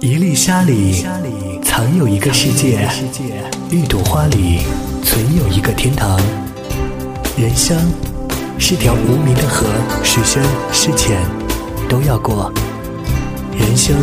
一粒沙里藏有一个世界，一朵花里存有一个天堂。人生是条无名的河，是深是浅都要过。人生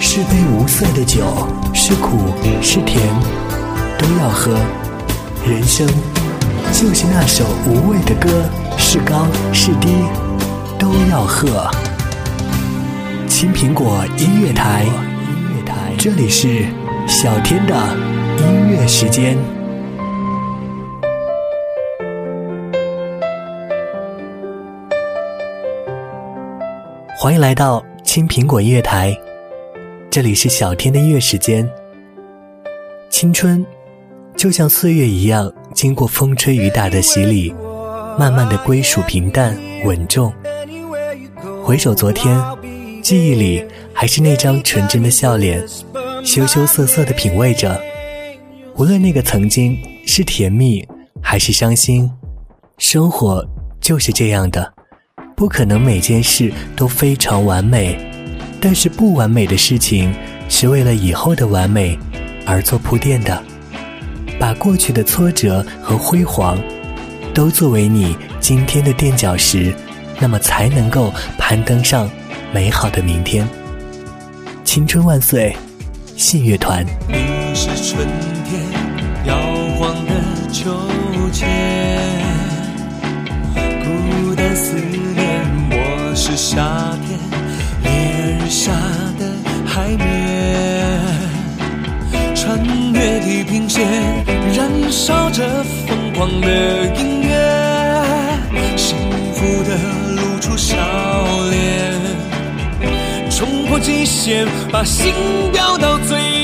是杯无色的酒，是苦是甜都要喝。人生就是那首无味的歌，是高是低都要喝。青苹果音乐台，这里是小天的音乐时间。欢迎来到青苹果音乐台，这里是小天的音乐时间。青春就像岁月一样，经过风吹雨打的洗礼，慢慢的归属平淡稳重。回首昨天。记忆里还是那张纯真的笑脸，羞羞涩涩的品味着。无论那个曾经是甜蜜还是伤心，生活就是这样的，不可能每件事都非常完美。但是不完美的事情是为了以后的完美而做铺垫的。把过去的挫折和辉煌都作为你今天的垫脚石，那么才能够攀登上。美好的明天，青春万岁，信乐团。你是春天摇晃的秋千，孤单思念；我是夏天烈日下的海面，穿越地平线，燃烧着疯狂的音把心飙到最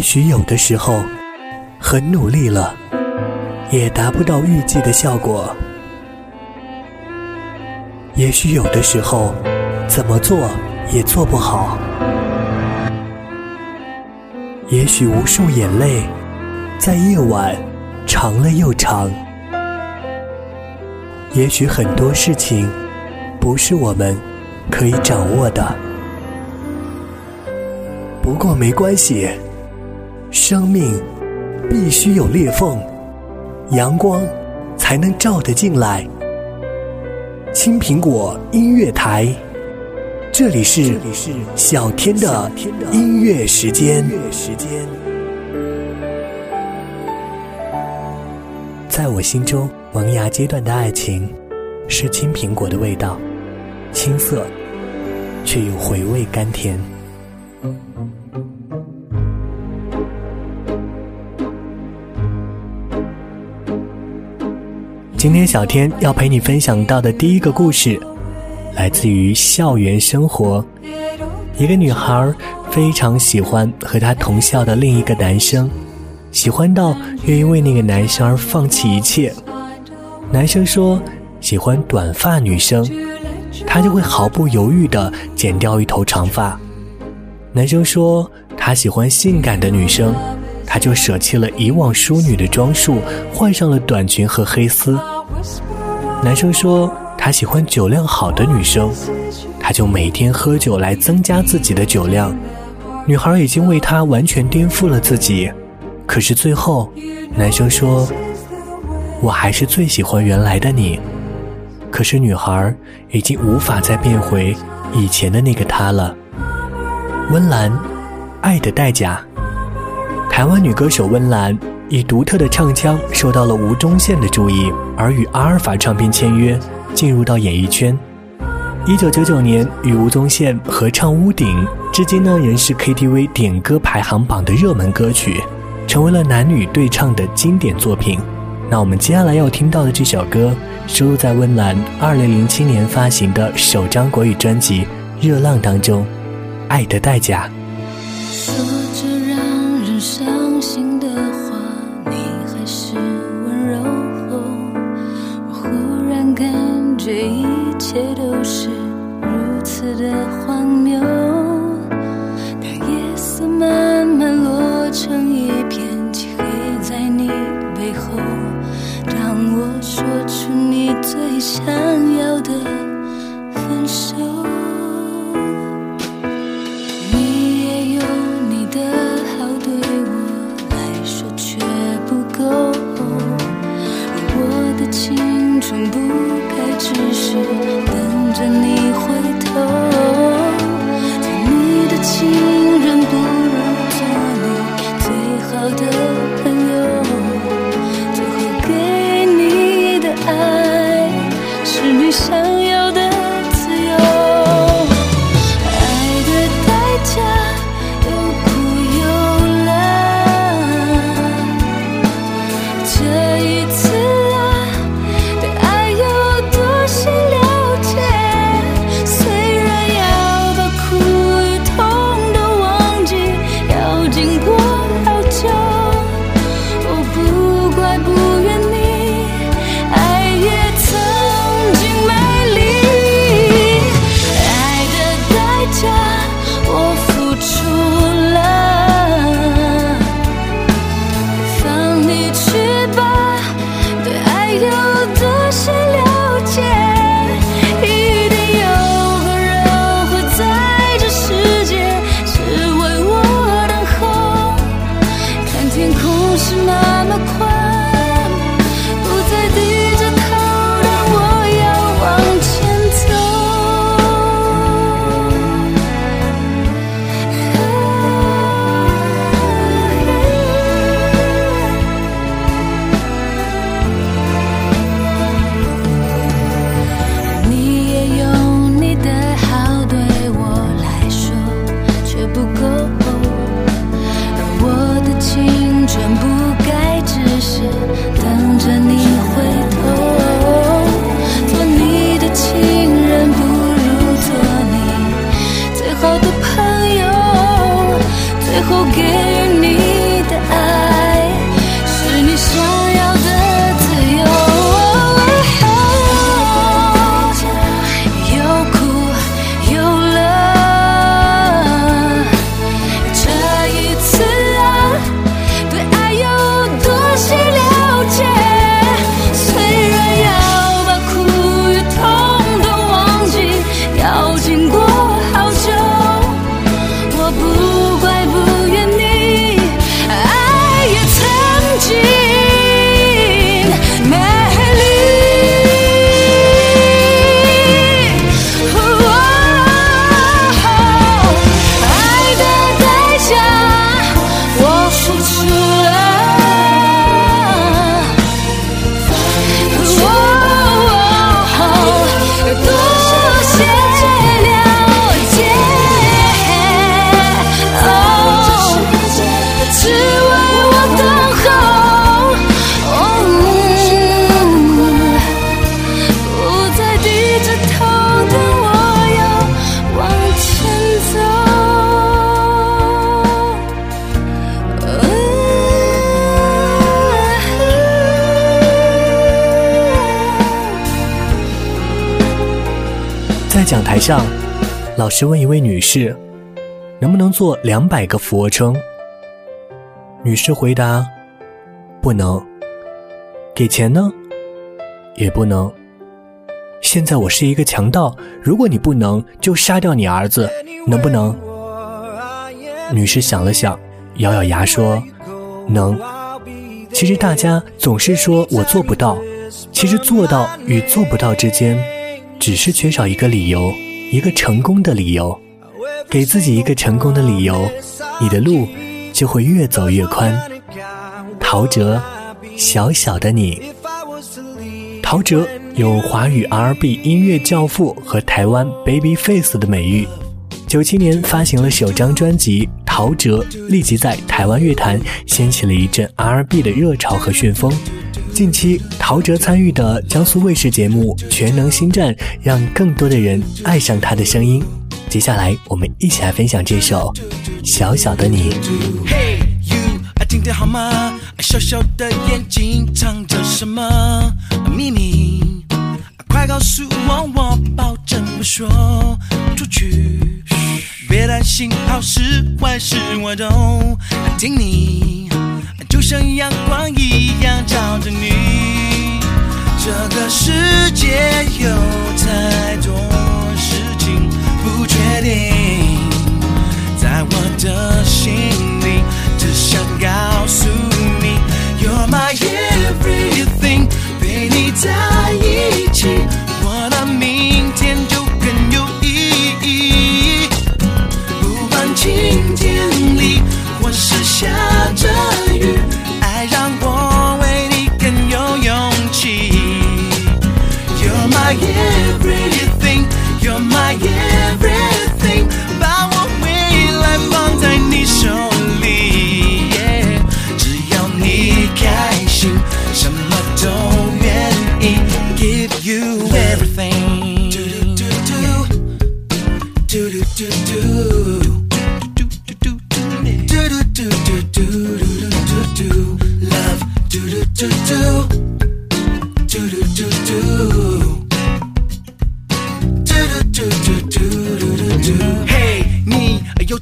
也许有的时候很努力了，也达不到预计的效果。也许有的时候怎么做也做不好。也许无数眼泪在夜晚长了又长。也许很多事情不是我们可以掌握的。不过没关系，生命必须有裂缝，阳光才能照得进来。青苹果音乐台，这里是小天的音乐时间。在我心中，萌芽阶段的爱情是青苹果的味道，青涩却又回味甘甜。今天小天要陪你分享到的第一个故事，来自于校园生活。一个女孩非常喜欢和她同校的另一个男生，喜欢到愿意为那个男生而放弃一切。男生说喜欢短发女生，他就会毫不犹豫地剪掉一头长发。男生说他喜欢性感的女生。他就舍弃了以往淑女的装束，换上了短裙和黑丝。男生说他喜欢酒量好的女生，他就每天喝酒来增加自己的酒量。女孩已经为他完全颠覆了自己，可是最后，男生说：“我还是最喜欢原来的你。”可是女孩已经无法再变回以前的那个他了。温岚，《爱的代价》。台湾女歌手温岚以独特的唱腔受到了吴宗宪的注意，而与阿尔法唱片签约，进入到演艺圈。一九九九年与吴宗宪合唱《屋顶》，至今呢仍是 KTV 点歌排行榜的热门歌曲，成为了男女对唱的经典作品。那我们接下来要听到的这首歌，收录在温岚二零零七年发行的首张国语专辑《热浪》当中，《爱的代价》。看讲台上，老师问一位女士：“能不能做两百个俯卧撑？”女士回答：“不能。”给钱呢？也不能。现在我是一个强盗，如果你不能，就杀掉你儿子，能不能？女士想了想，咬咬牙说：“能。”其实大家总是说我做不到，其实做到与做不到之间，只是缺少一个理由，一个成功的理由。给自己一个成功的理由，你的路就会越走越宽。陶喆，小小的你。陶喆有华语 R&B 音乐教父和台湾 Babyface 的美誉。九七年发行了首张专辑《陶喆》，立即在台湾乐坛掀起了一阵 R&B 的热潮和旋风。近期，陶喆参与的江苏卫视节目《全能星战》，让更多的人爱上他的声音。接下来，我们一起来分享这首《小小的你嘿 you 啊》。今天好吗？小小的眼睛藏着什么秘密？快告诉我，我保证不说出去。别担心，好事坏事我都听你，就像阳光一样照着你。这个世界有太多事情不确定，在我的心里。只想告诉你，You're my everything，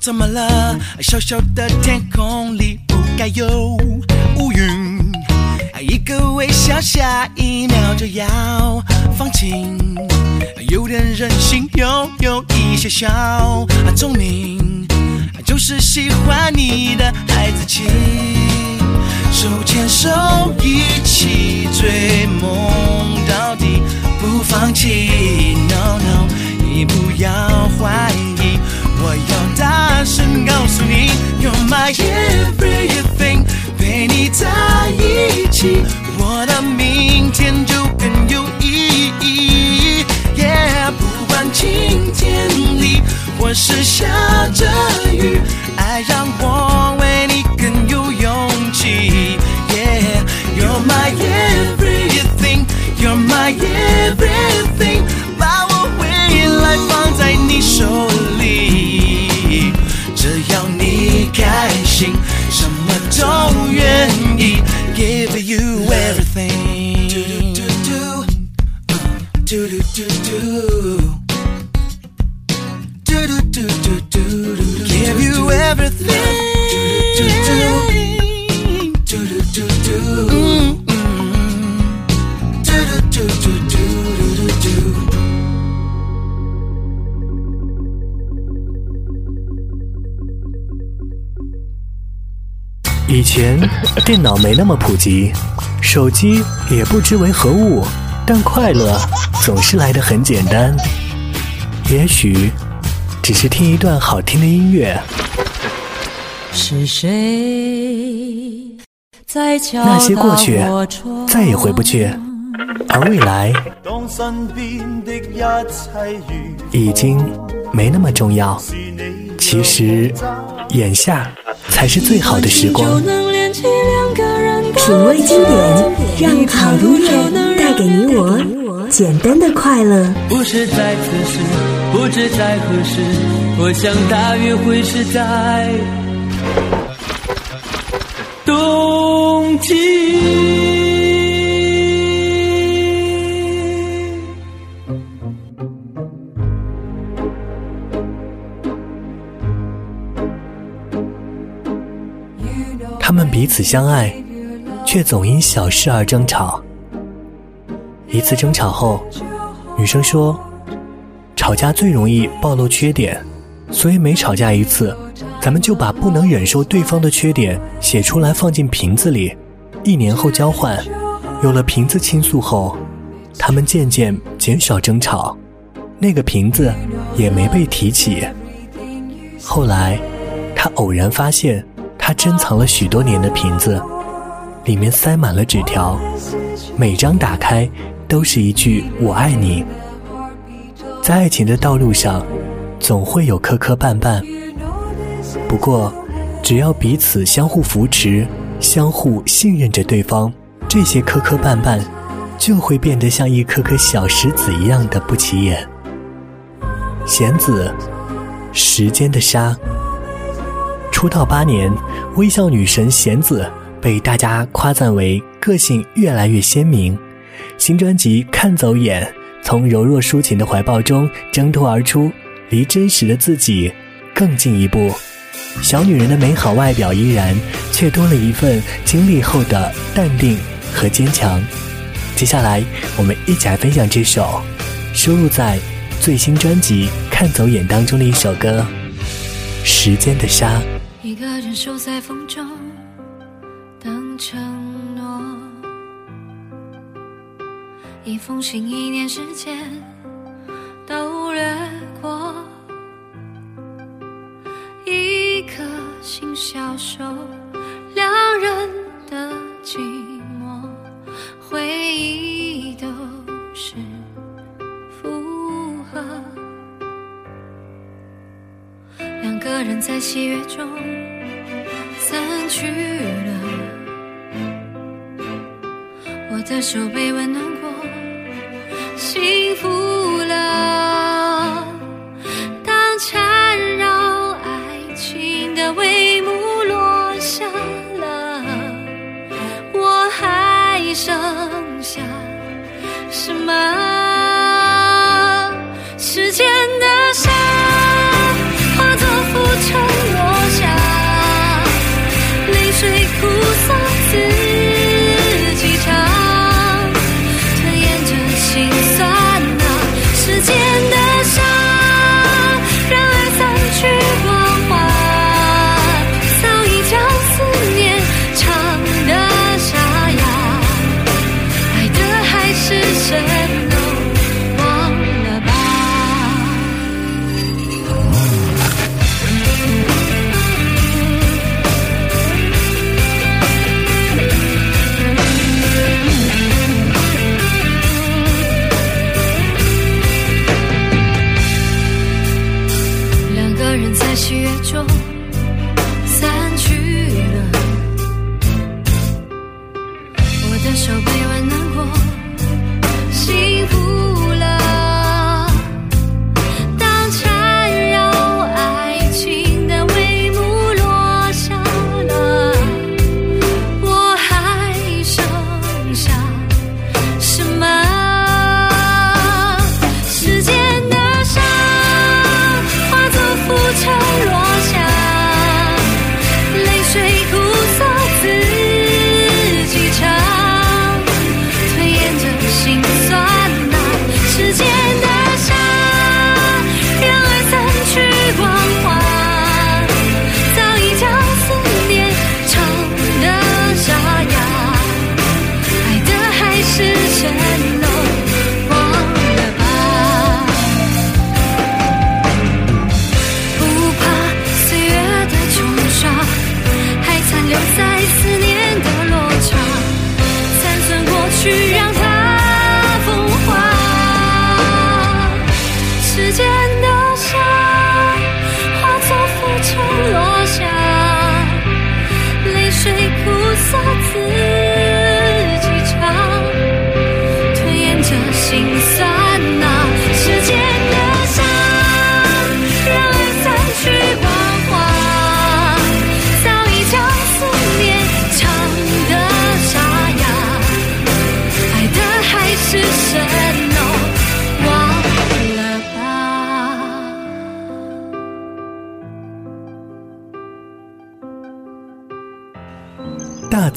怎么了？小小的天空里不该有乌云，一个微笑，下一秒就要放晴。有点任性，又有一些小聪明，就是喜欢你的孩子气。手牵手一起追梦到底，不放弃。No No，你不要怀疑，我要大声告诉你，You're my everything，陪你在一起，我的明天就更有意义。Yeah，不管晴天里或是下着雨，爱让我为你更有勇气。Yeah，You're my everything，You're my everything，把我未来放在你手里，只要你开心，什么都电脑没那么普及，手机也不知为何物，但快乐总是来得很简单。也许只是听一段好听的音乐，是谁在敲那些过去再也回不去，而未来已经没那么重要。其实，眼下才是最好的時就光。个人品味经典，让好音乐带给你我简单的快乐。不是在此时，不知在何时，我想大约会是在冬季。彼此相爱，却总因小事而争吵。一次争吵后，女生说：“吵架最容易暴露缺点，所以每吵架一次，咱们就把不能忍受对方的缺点写出来放进瓶子里，一年后交换。有了瓶子倾诉后，他们渐渐减少争吵，那个瓶子也没被提起。后来，他偶然发现，他珍藏了许多年的瓶子，里面塞满了纸条，每张打开。”都是一句“我爱你”。在爱情的道路上，总会有磕磕绊绊。不过，只要彼此相互扶持、相互信任着对方，这些磕磕绊绊就会变得像一颗颗小石子一样的不起眼。弦子，时间的沙。出道八年，微笑女神弦子被大家夸赞为个性越来越鲜明。新专辑《看走眼》从柔弱抒情的怀抱中挣脱而出，离真实的自己更进一步。小女人的美好外表依然，却多了一份经历后的淡定和坚强。接下来，我们一起来分享这首收录在最新专辑《看走眼》当中的一首歌《时间的沙》。一个人守在风中，等承诺。一封信，一年时间都掠过，一颗心消瘦，两人的寂寞，回忆都是负荷。两个人在喜悦中的手被温暖。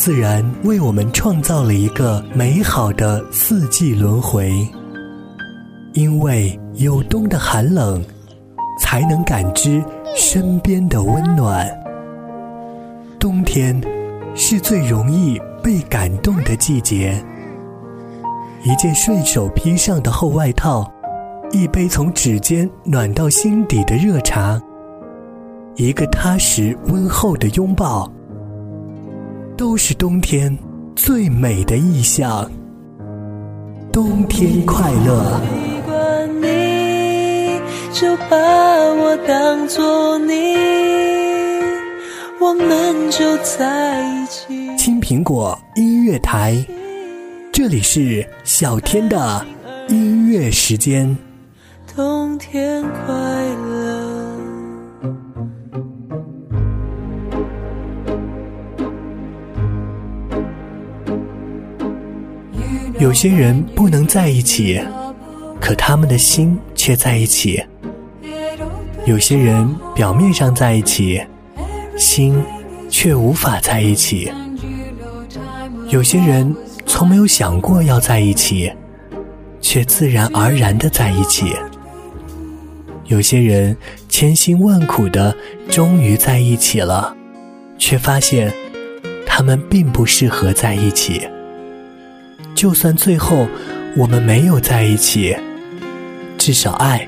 自然为我们创造了一个美好的四季轮回。因为有冬的寒冷，才能感知身边的温暖。冬天是最容易被感动的季节。一件顺手披上的厚外套，一杯从指尖暖到心底的热茶，一个踏实温厚的拥抱，都是冬天最美的意象。冬天快乐！习惯你，就把我当作你，我们就在一起。青苹果音乐台，这里是小天的音乐时间。冬天快乐。有些人不能在一起，可他们的心却在一起；有些人表面上在一起，心却无法在一起；有些人从没有想过要在一起，却自然而然的在一起；有些人千辛万苦的终于在一起了，却发现他们并不适合在一起。就算最后我们没有在一起，至少爱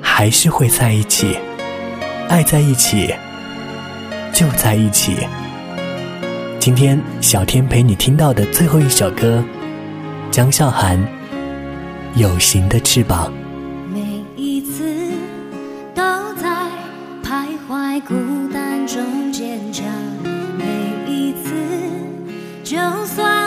还是会在一起。爱在一起，就在一起。今天小天陪你听到的最后一首歌，江韶涵《有形的翅膀》。每一次都在徘徊孤单中坚强，每一次就算